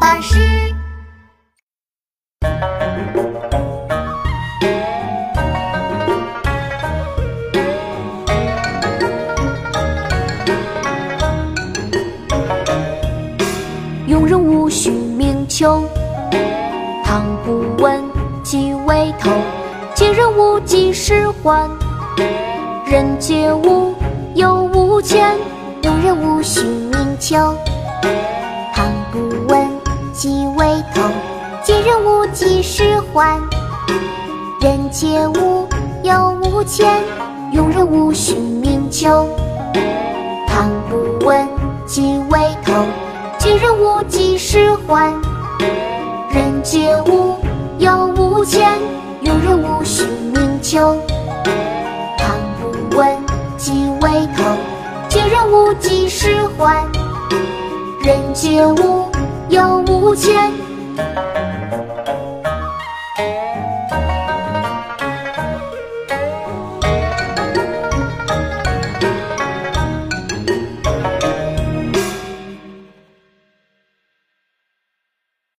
巴士。庸人无须名丘，唐不问其为头。借人无几时还，人皆无有无钱。庸人无须名丘，借人无几时还，人皆无有无钱。庸人无须名丘，唐不问其为头。借人无几时还，人皆无有无钱。庸人无须名丘，唐不问其为头。借人无几时还，人皆无有无钱。